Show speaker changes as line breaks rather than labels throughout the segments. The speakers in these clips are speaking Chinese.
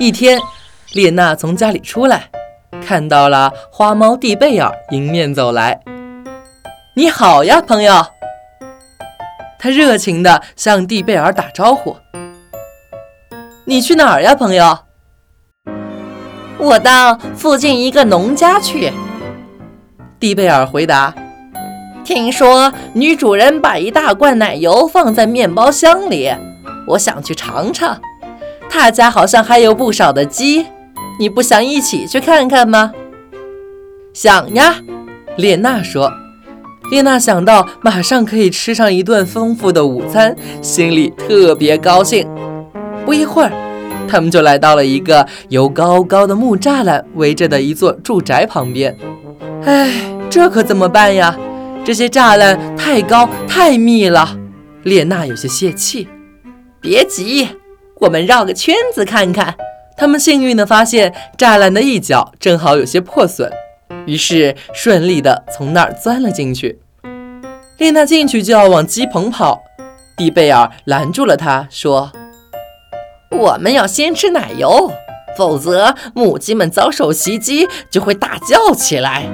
一天，列娜从家里出来，看到了花猫蒂贝尔迎面走来。“你好呀，朋友！”他热情地向蒂贝尔打招呼。“你去哪儿呀，朋友？”“
我到附近一个农家去。”
蒂贝尔回答。
“听说女主人把一大罐奶油放在面包箱里，我想去尝尝。”他家好像还有不少的鸡，你不想一起去看看吗？
想呀，列娜说。列娜想到马上可以吃上一顿丰富的午餐，心里特别高兴。不一会儿，他们就来到了一个由高高的木栅栏围着的一座住宅旁边。唉，这可怎么办呀？这些栅栏太高太密了。列娜有些泄气。
别急。我们绕个圈子看看。
他们幸运地发现栅栏的一角正好有些破损，于是顺利地从那儿钻了进去。丽娜进去就要往鸡棚跑，蒂贝尔拦住了她，说：“
我们要先吃奶油，否则母鸡们遭受袭击就会大叫起来。”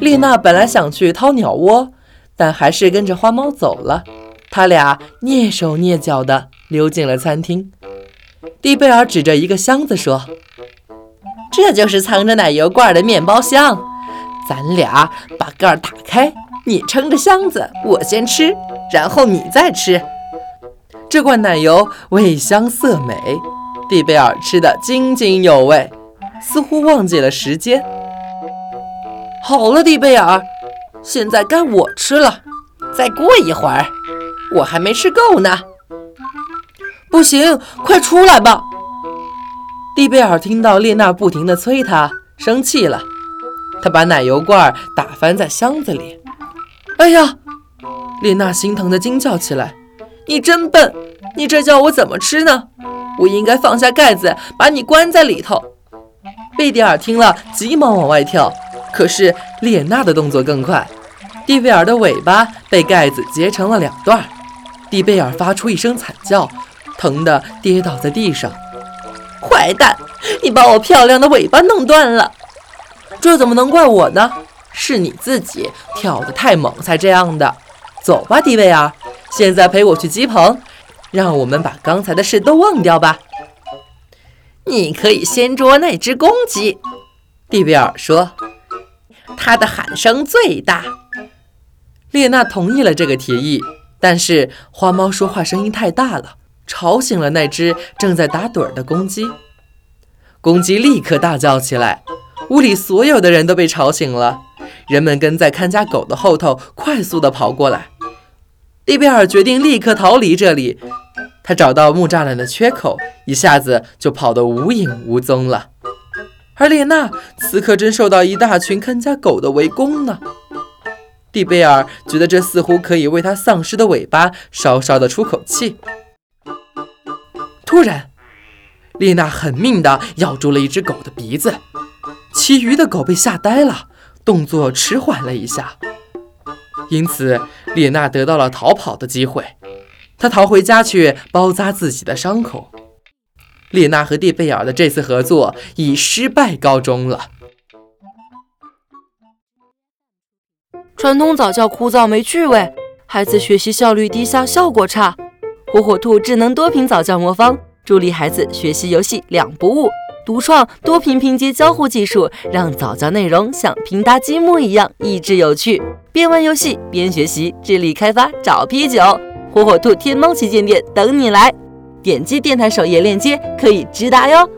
丽娜本来想去掏鸟窝，但还是跟着花猫走了。他俩蹑手蹑脚的溜进了餐厅。蒂贝尔指着一个箱子说：“
这就是藏着奶油罐的面包箱，咱俩把盖儿打开，你撑着箱子，我先吃，然后你再吃。”
这罐奶油味香色美，蒂贝尔吃得津津有味，似乎忘记了时间。好了，蒂贝尔，现在该我吃了。
再过一会儿。我还没吃够呢，
不行，快出来吧！蒂贝尔听到列娜不停地催他，生气了。他把奶油罐打翻在箱子里。哎呀！列娜心疼地惊叫起来：“你真笨！你这叫我怎么吃呢？我应该放下盖子，把你关在里头。”贝蒂尔听了，急忙往外跳。可是列娜的动作更快，蒂贝尔的尾巴被盖子截成了两段。蒂贝尔发出一声惨叫，疼得跌倒在地上。
坏蛋，你把我漂亮的尾巴弄断了！
这怎么能怪我呢？是你自己跳得太猛才这样的。走吧，迪贝尔，现在陪我去鸡棚，让我们把刚才的事都忘掉吧。
你可以先捉那只公鸡，
蒂贝尔说，
它的喊声最大。
列娜同意了这个提议。但是花猫说话声音太大了，吵醒了那只正在打盹的公鸡。公鸡立刻大叫起来，屋里所有的人都被吵醒了。人们跟在看家狗的后头，快速地跑过来。蒂贝尔决定立刻逃离这里。他找到木栅栏的缺口，一下子就跑得无影无踪了。而列娜此刻正受到一大群看家狗的围攻呢。蒂贝尔觉得这似乎可以为他丧失的尾巴稍稍的出口气。突然，丽娜狠命地咬住了一只狗的鼻子，其余的狗被吓呆了，动作迟缓了一下。因此，列娜得到了逃跑的机会。她逃回家去包扎自己的伤口。列娜和蒂贝尔的这次合作以失败告终了。
传统早教枯燥没趣味，孩子学习效率低下，效果差。火火兔智能多屏早教魔方，助力孩子学习游戏两不误。独创多屏拼接交互技术，让早教内容像拼搭积木一样益智有趣。边玩游戏边学习，智力开发找啤酒。火火兔天猫旗舰店等你来，点击电台首页链接可以直达哟。